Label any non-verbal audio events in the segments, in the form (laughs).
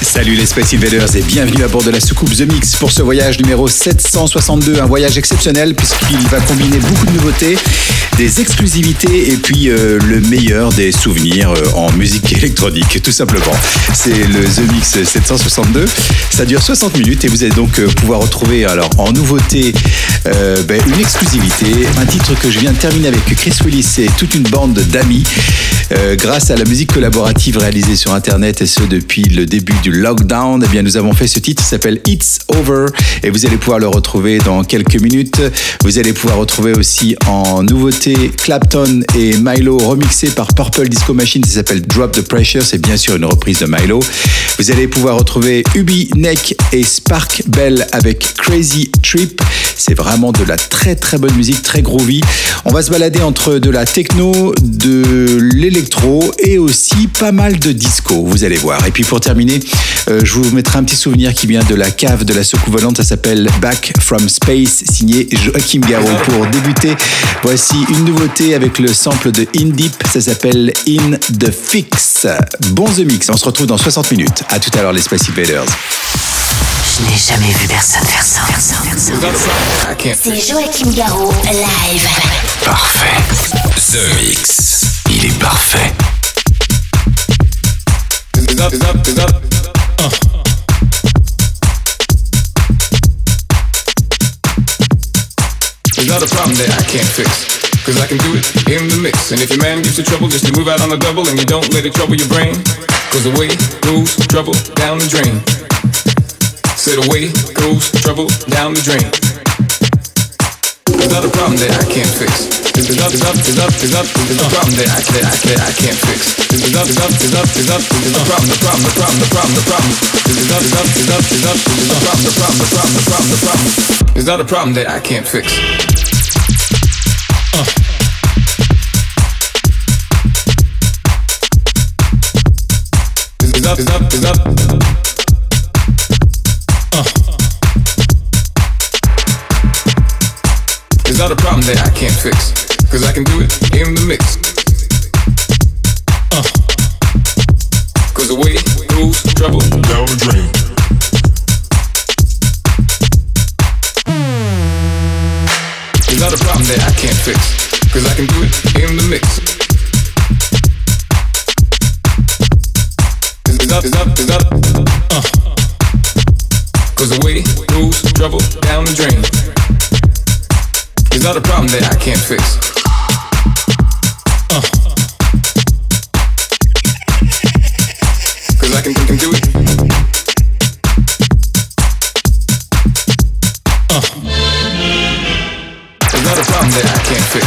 Salut les Space Invaders et bienvenue à bord de la soucoupe The Mix pour ce voyage numéro 762, un voyage exceptionnel puisqu'il va combiner beaucoup de nouveautés, des exclusivités et puis euh, le meilleur des souvenirs euh, en musique électronique, tout simplement. C'est le The Mix 762, ça dure 60 minutes et vous allez donc euh, pouvoir retrouver alors en nouveauté euh, ben, une exclusivité, un titre que je viens de terminer avec Chris Willis et toute une bande d'amis euh, grâce à la musique collaborative réalisée sur internet et ce depuis le début du lockdown, eh bien nous avons fait ce titre qui s'appelle It's Over et vous allez pouvoir le retrouver dans quelques minutes. Vous allez pouvoir retrouver aussi en nouveauté Clapton et Milo remixé par Purple Disco Machine, ça s'appelle Drop the Pressure, c'est bien sûr une reprise de Milo. Vous allez pouvoir retrouver Ubi, Neck et Spark Bell avec Crazy Trip. C'est vraiment de la très très bonne musique, très groovy. On va se balader entre de la techno, de l'électro et aussi pas mal de disco, vous allez voir. Et puis pour terminer, euh, je vous mettrai un petit souvenir qui vient de la cave de la soucoupe volante, ça s'appelle Back from Space, signé Joachim Garraud. Pour débuter, voici une nouveauté avec le sample de In Deep, ça s'appelle In the Fix. Bon The Mix, on se retrouve dans 60 minutes. À tout à l'heure les Space Invaders. Je n'ai jamais vu personne faire ça. C'est Joachim Garraud, live. Parfait. The Mix. Il est parfait. It's not a problem that I can't fix. Cause I can do it in the mix. And if your man gives you trouble, just to move out on the double and you don't let it trouble your brain. Cause away goes trouble down the drain. Said away goes trouble down the drain. It's not a problem that I can't fix. It's up, it's a problem that I, that I, that I can't fix. It's up, it's a problem, the problem, the problem, the problem, the problem. Up, it's a problem, problem, the problem, the problem, the problem. It's not a problem that I can't fix. It's up, it's up, it's up. Not a problem that I can't fix. Cause I can do it in the mix. Cause away goes trouble down the drain. It's not a problem that I can't fix. Cause I can do it in the mix. It's up, it's up, it's up. Cause away goes trouble down the drain. It's not a problem that I can't fix. (laughs) Cause I can, can do it. It's not a problem that I can't fix.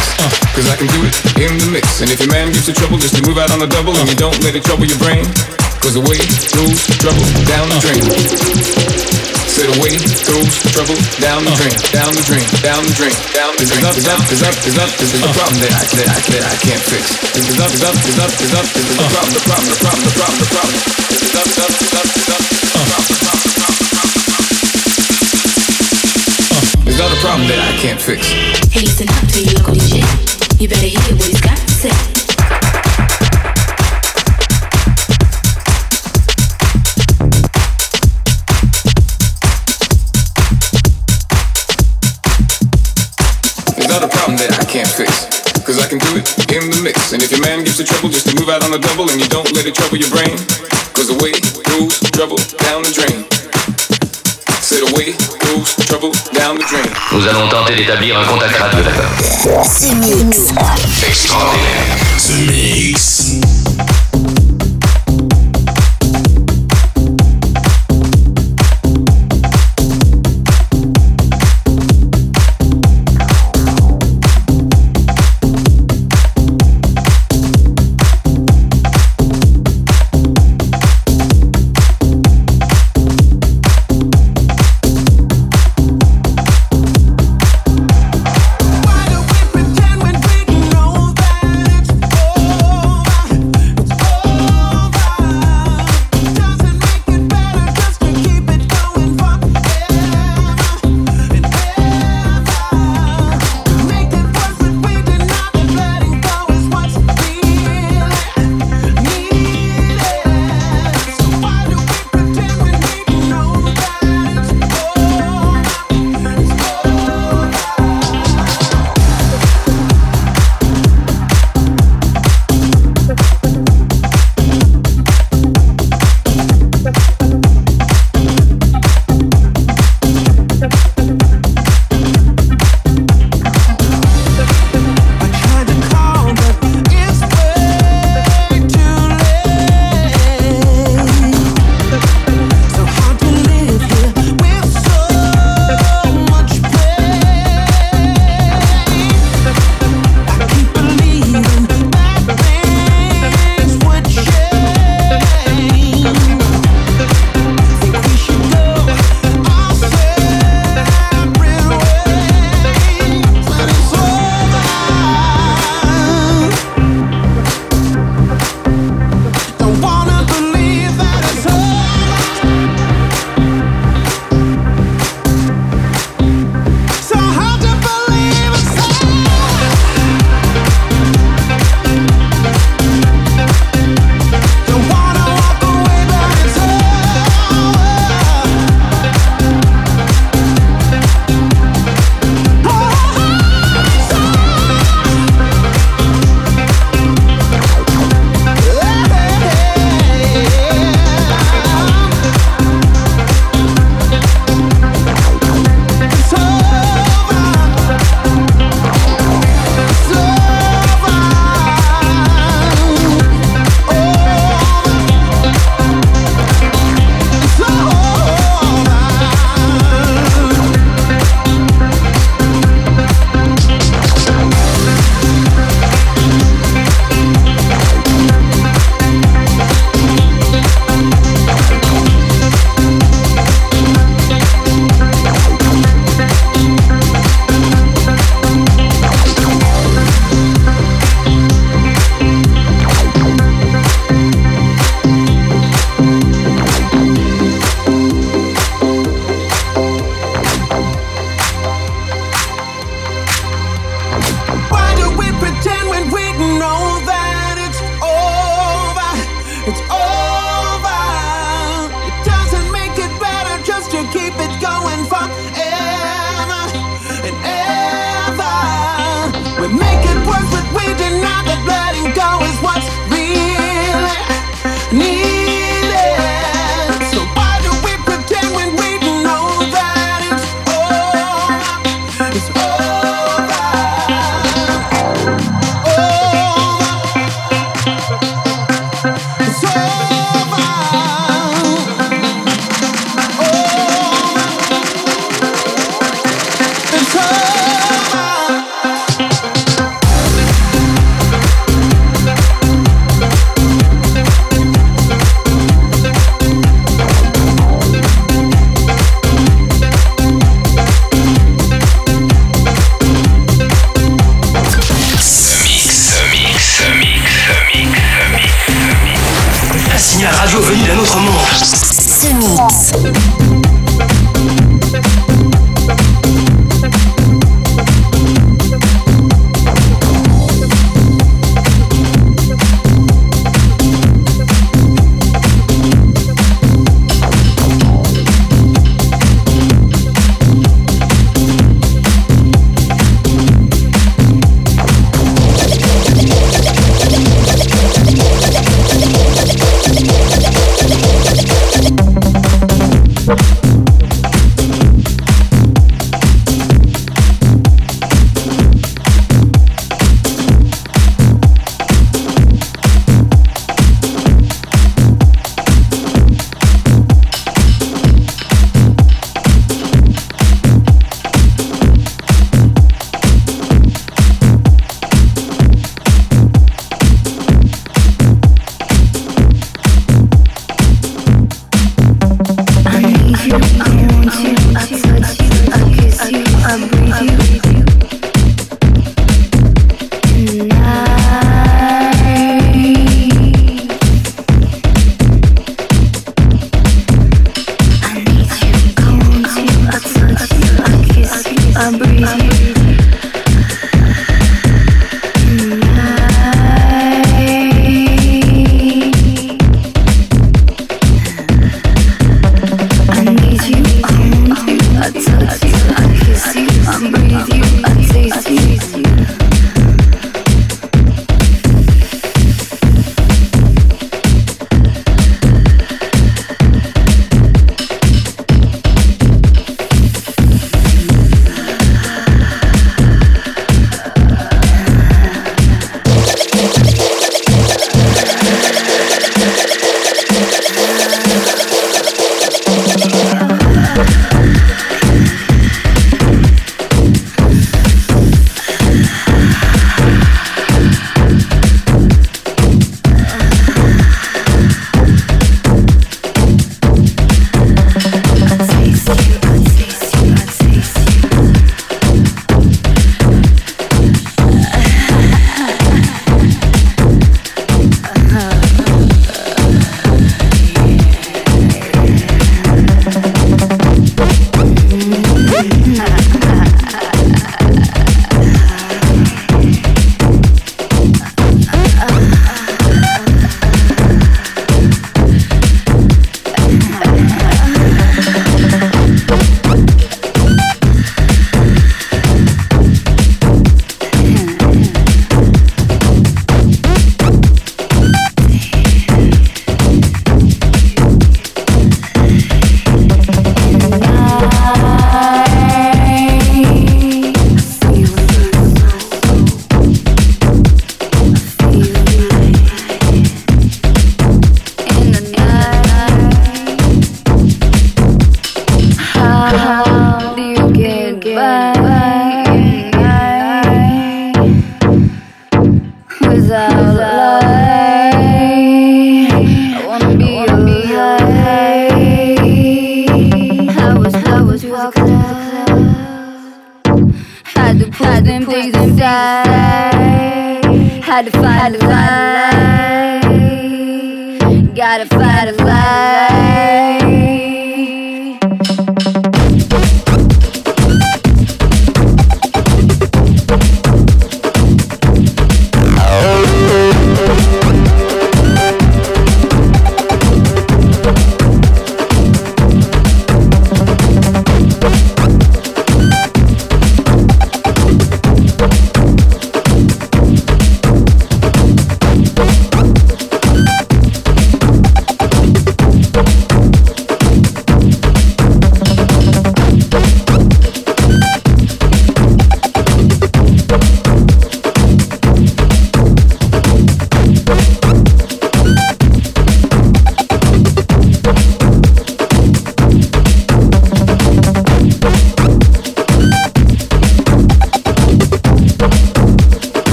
Cause I can do it in the mix. And if your man gives you trouble, just to move out on the double and you don't let it trouble your brain. Cause away goes trouble down the drain. Said away goes trouble down the drain, down the drain, down the drain, down the drain. Is up, is up, is up, is problem that I, that I, that I can't fix. Is up, is up, is up, is up, is a problem, the problem, the problem, the problem, the problem. Is up, is up, is up, is up, the problem, the problem, the problem. Not a problem that I can't fix. Hey, listen up to your DJ. You better hear what he's got to say. I can do it in the mix. And if your man gives you trouble, just to move out on the double and you don't let it trouble your brain. Cause away goes trouble down the drain. Said away goes trouble down the drain. Nous allons tenter d'établir un contact radio, d'accord? The Mix. Extraordinaire. The Mix.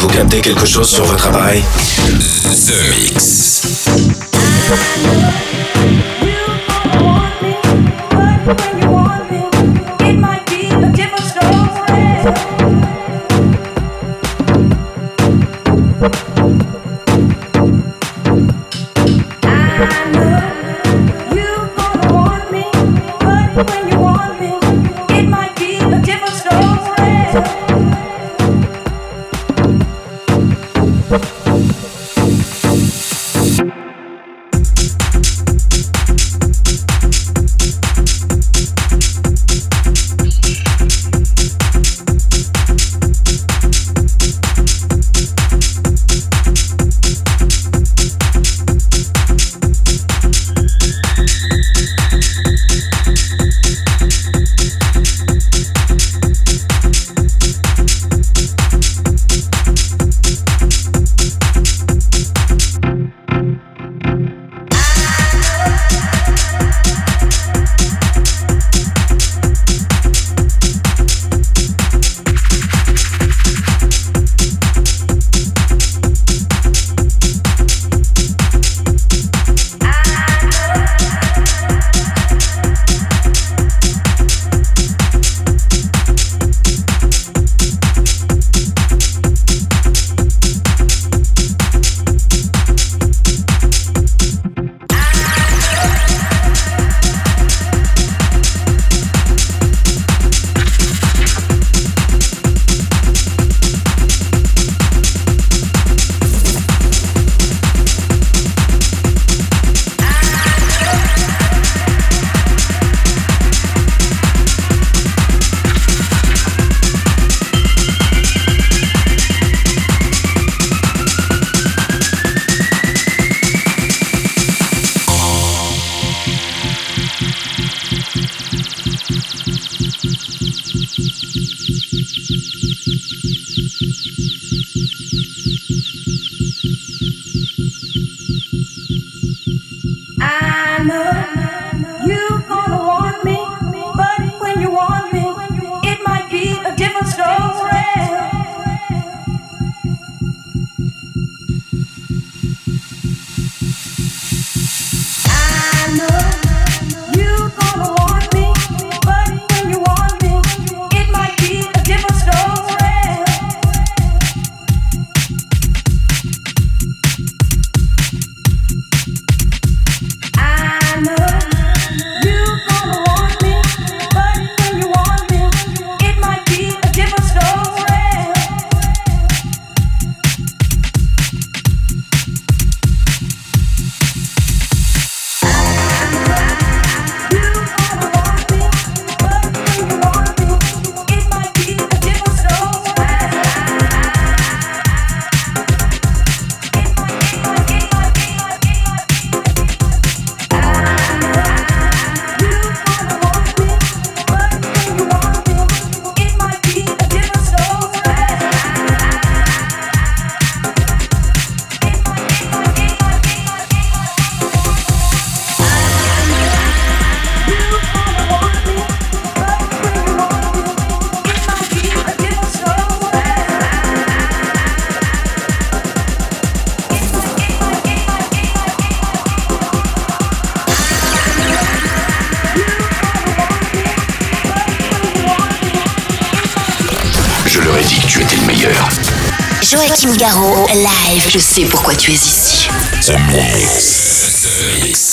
Vous captez quelque chose sur votre appareil? The Mix. Joachim Garraud, live. Je sais pourquoi tu es ici. The Mix.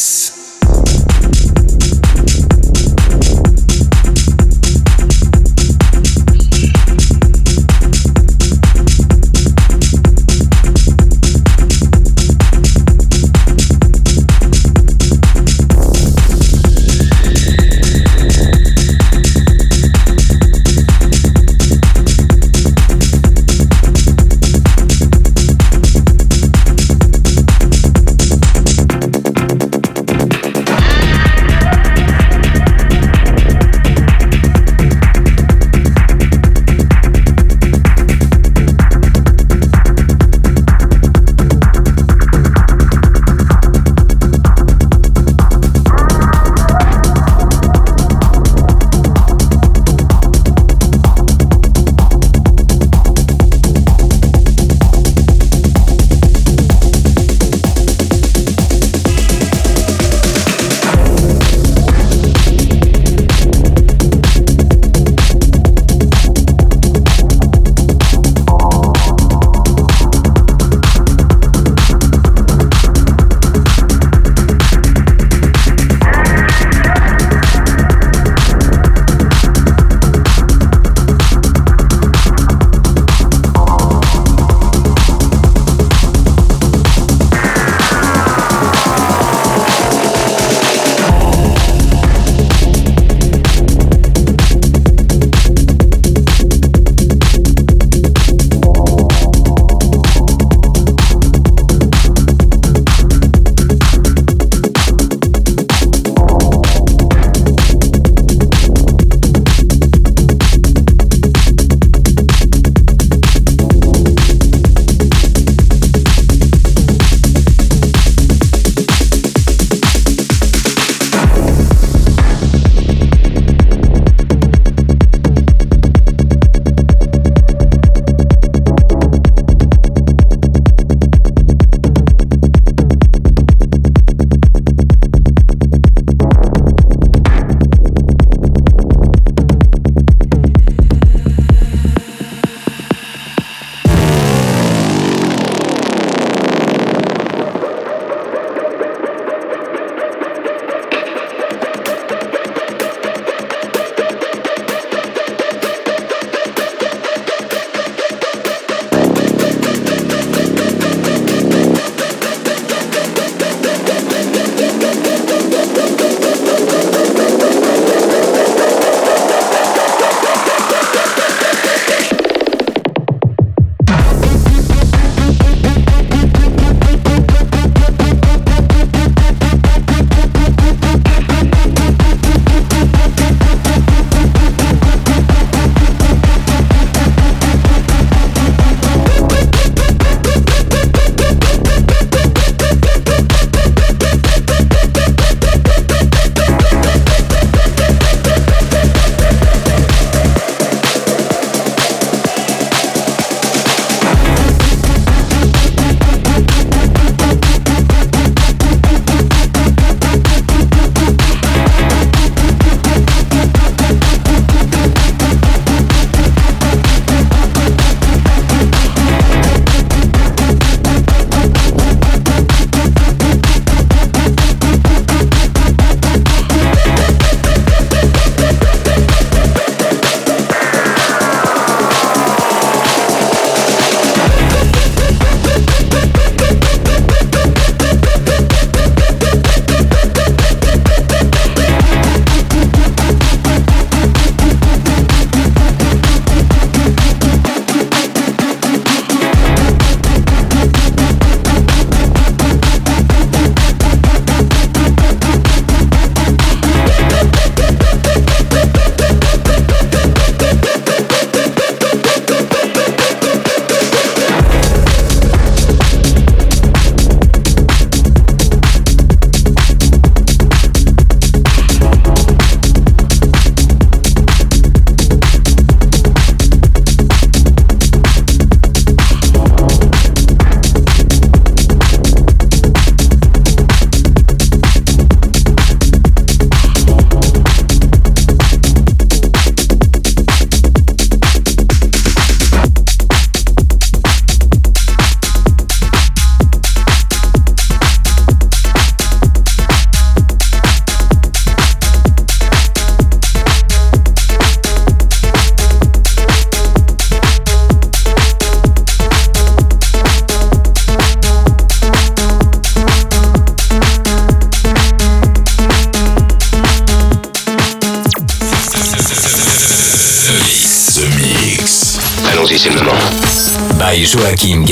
Allons-y. By Joachim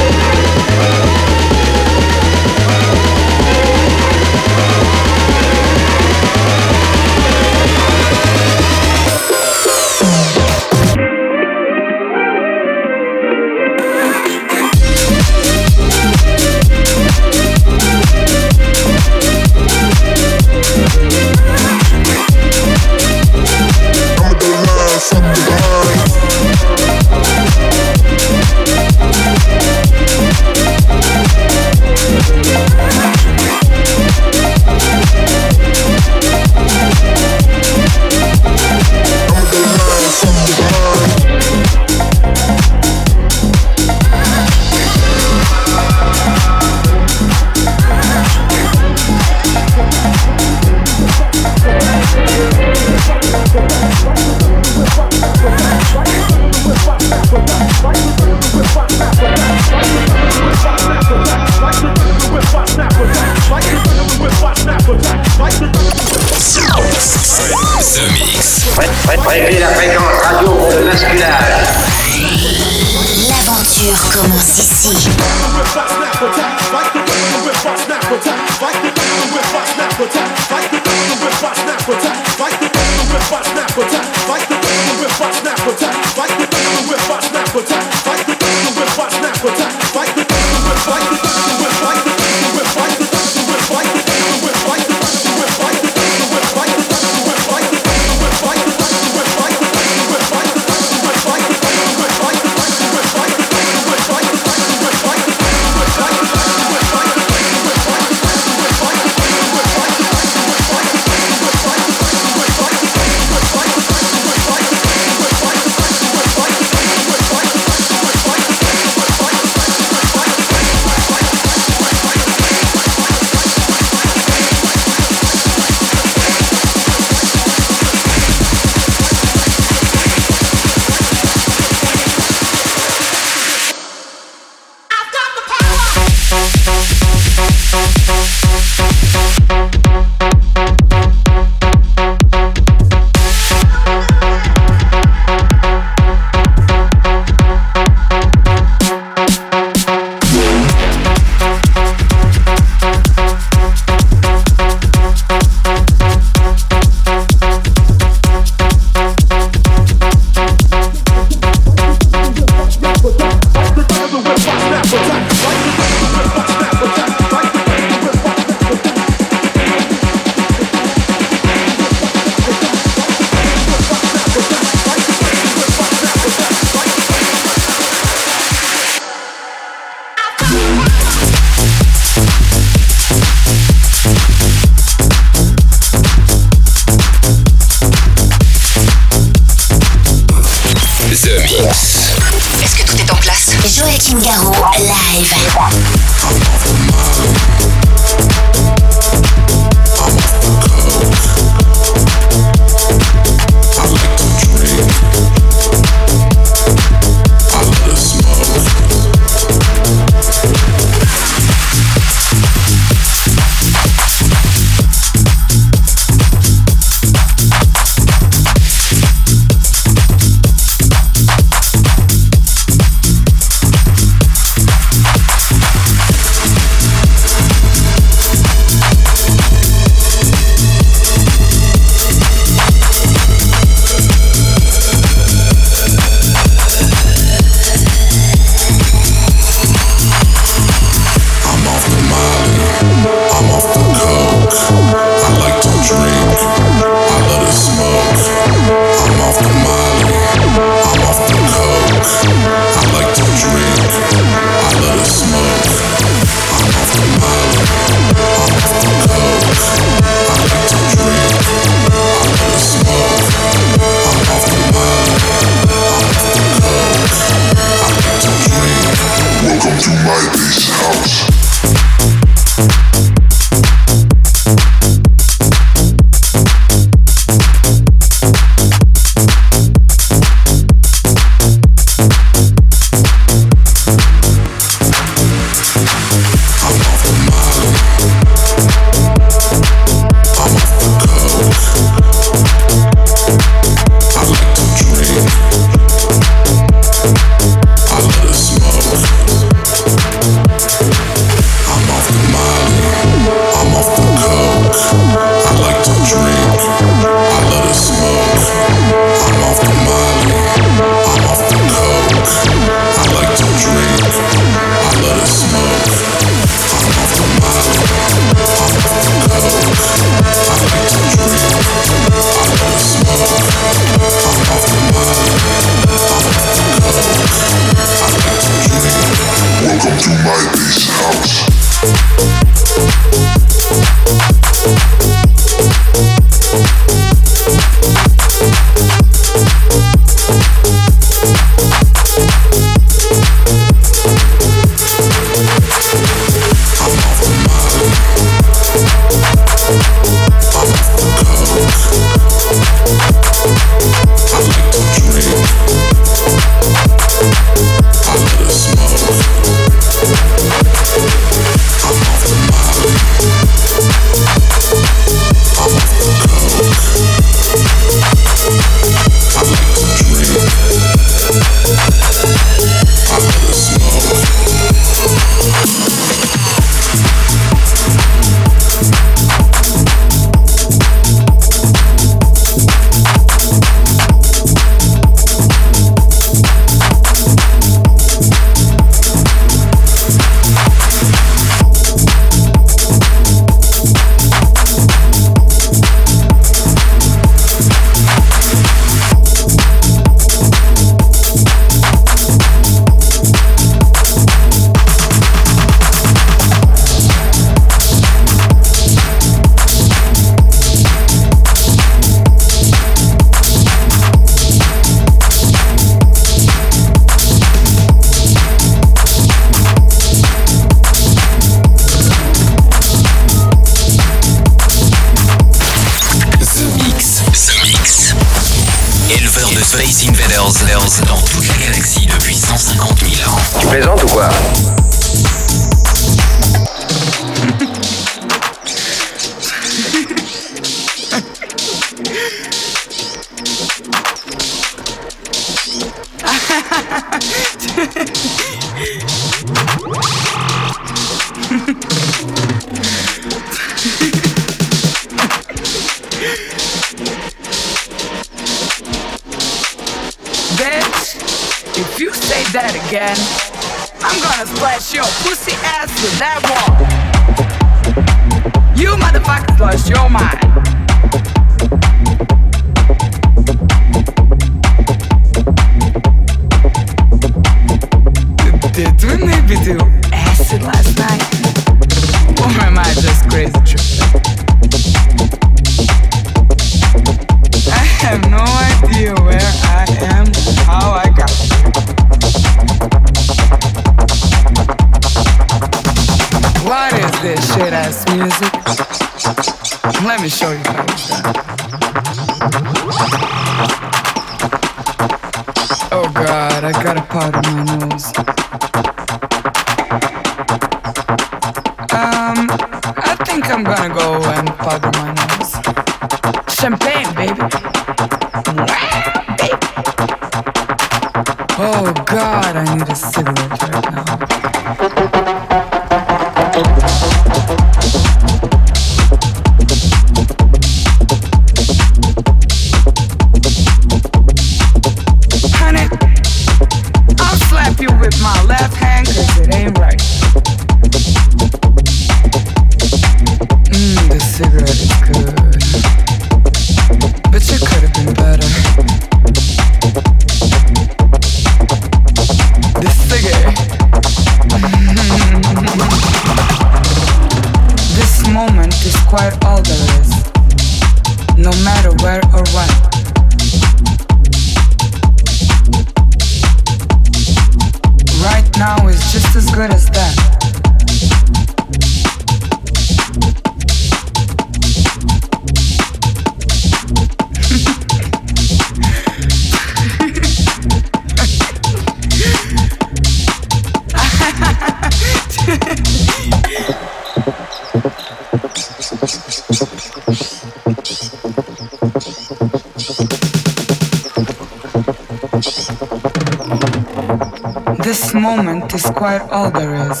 moment is quite all there is,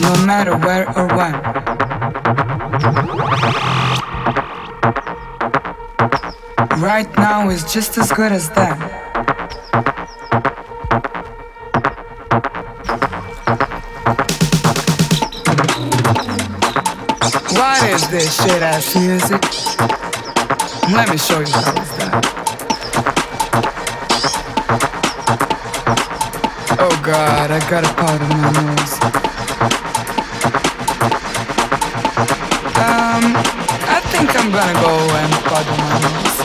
no matter where or when. Right now is just as good as then. What is this shit ass music? Let me show you how god, I got a part of my nose. Um, I think I'm gonna go and part in my nose.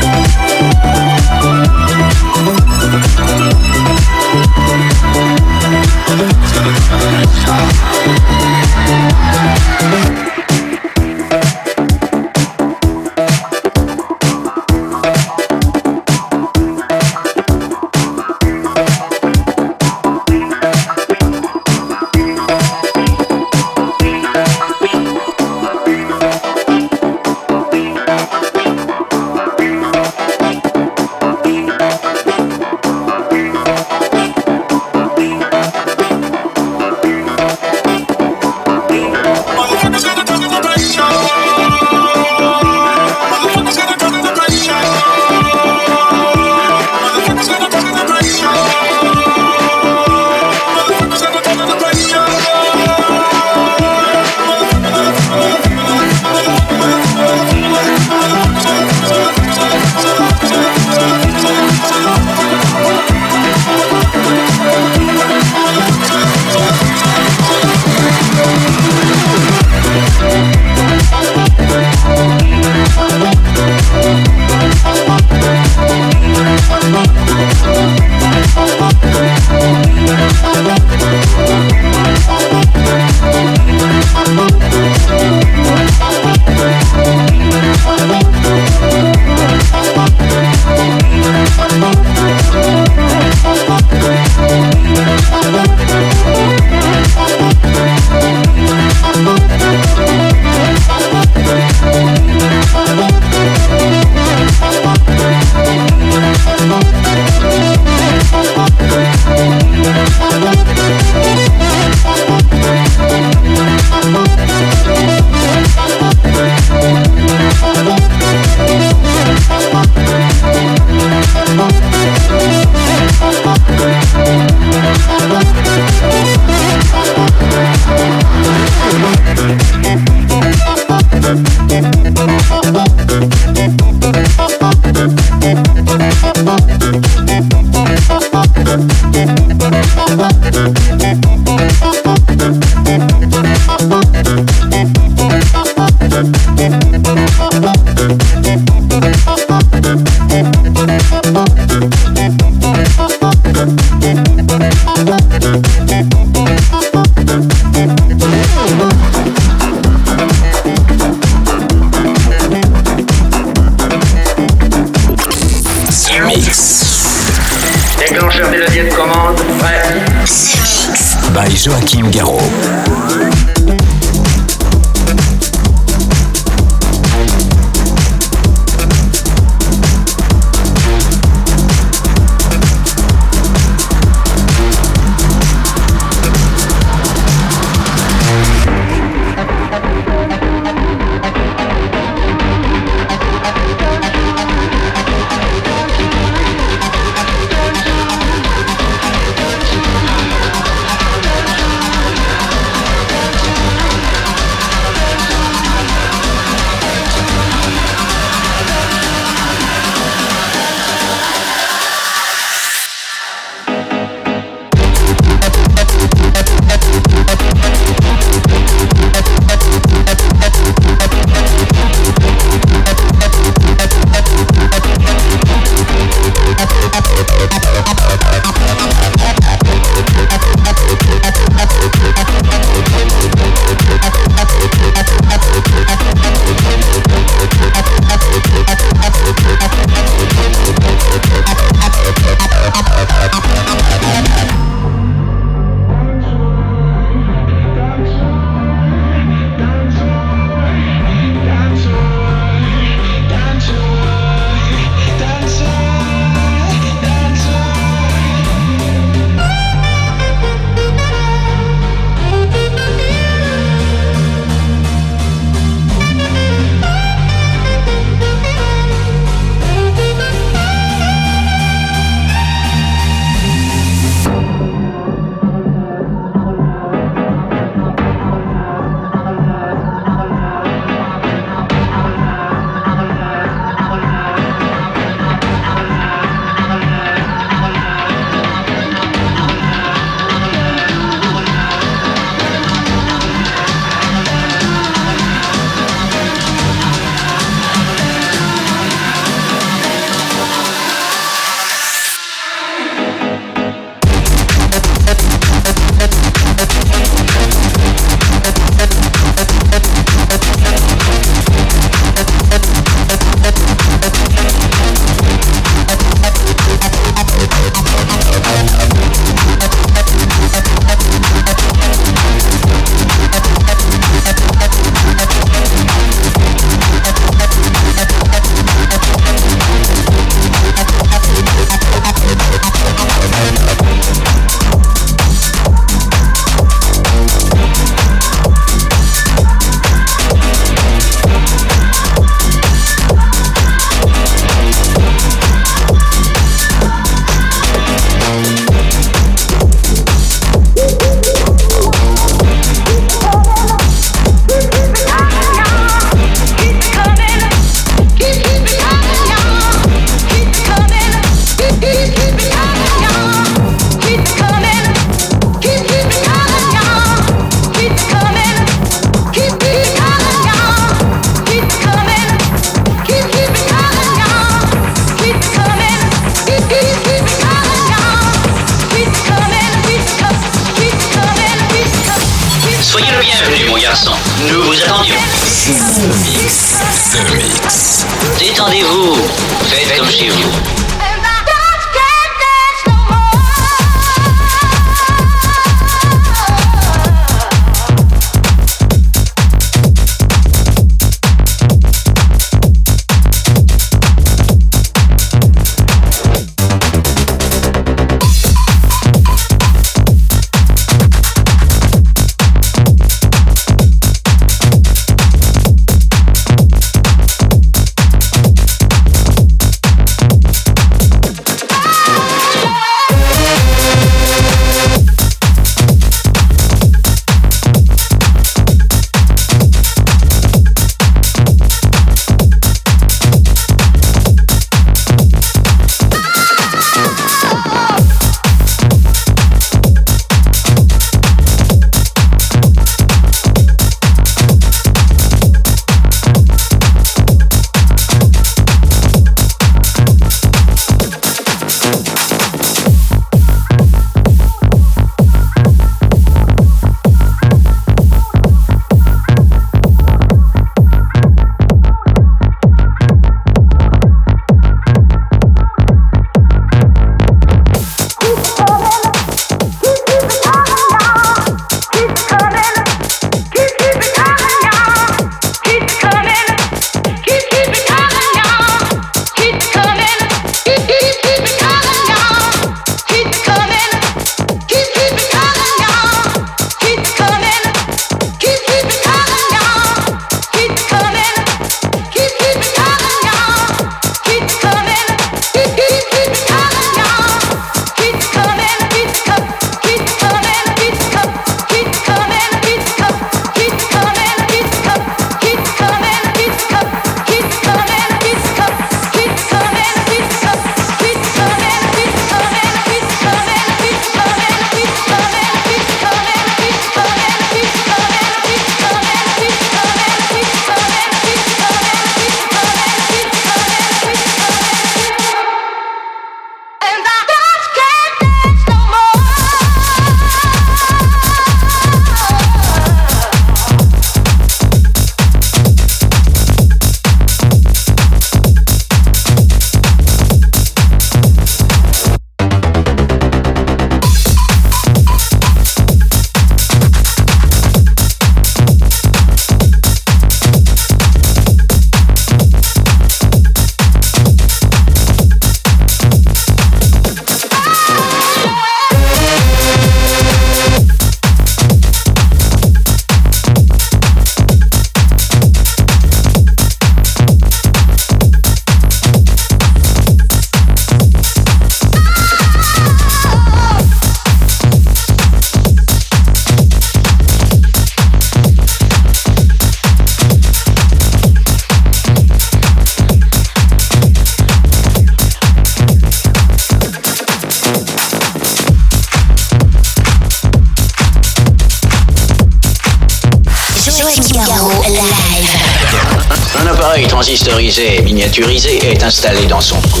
Est installé dans son cou.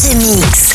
The Mix.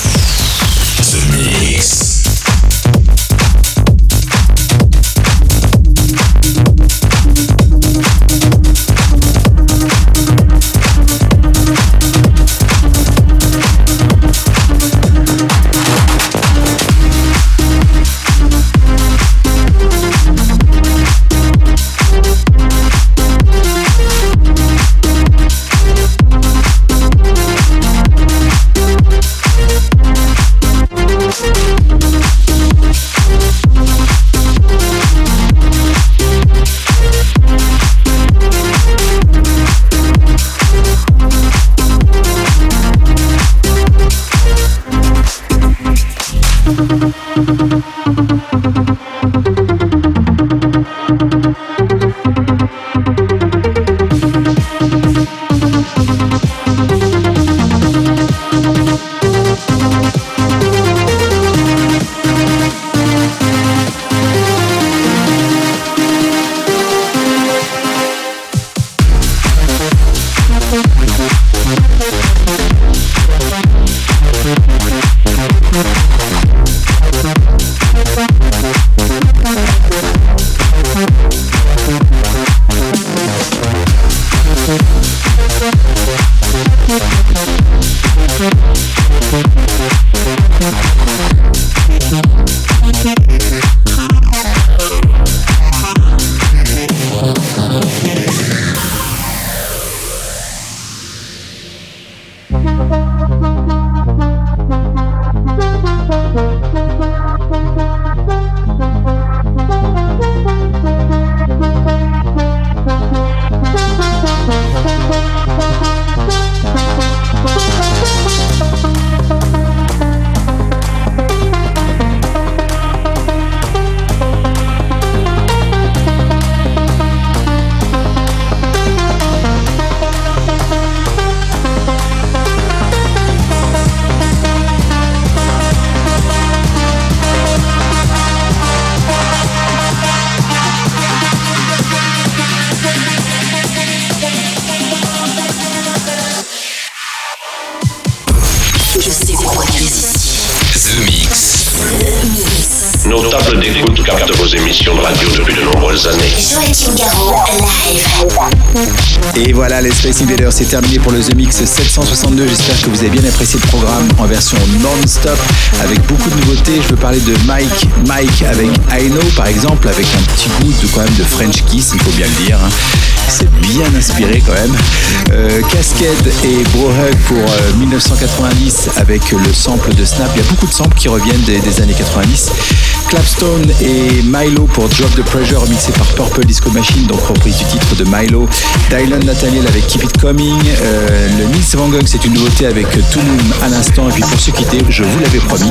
Captent vos émissions de radio depuis de nombreuses années. Joachim Garraud, live. Et voilà, les Space Invaders, c'est terminé pour le The Mix 762. J'espère que vous avez bien apprécié le programme en version non-stop avec beaucoup de nouveautés. Je veux parler de Mike, Mike avec I Know par exemple, avec un petit goût de quand même de French Kiss, il faut bien le dire. hein. C'est bien inspiré quand même. Euh, Cascade et Bro Hug pour euh, 1990 avec le sample de Snap. Il y a beaucoup de samples qui reviennent des, des années 90. Clapstone et Milo pour Drop the Pressure remixé par Purple Disco Machine, donc reprise du titre de Milo. Dylan Nathaniel avec Keep It Coming. Euh, le Nils Van Gogh, c'est une nouveauté avec Tulum à l'instant. Et puis pour se quitter, je vous l'avais promis,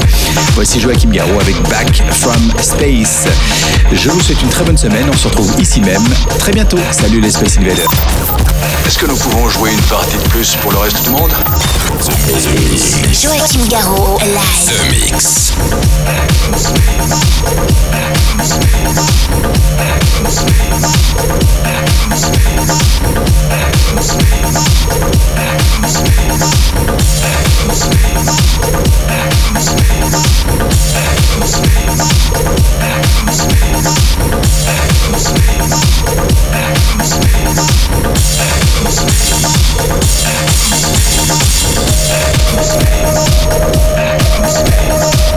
voici Joachim Garraud avec Back from Space. Je vous souhaite une très bonne semaine. On se retrouve ici même très bientôt. Salut les Space Invaders. Est-ce que nous pouvons jouer une partie de plus pour le reste du monde? Joachim Garraud, live. The Mix. space.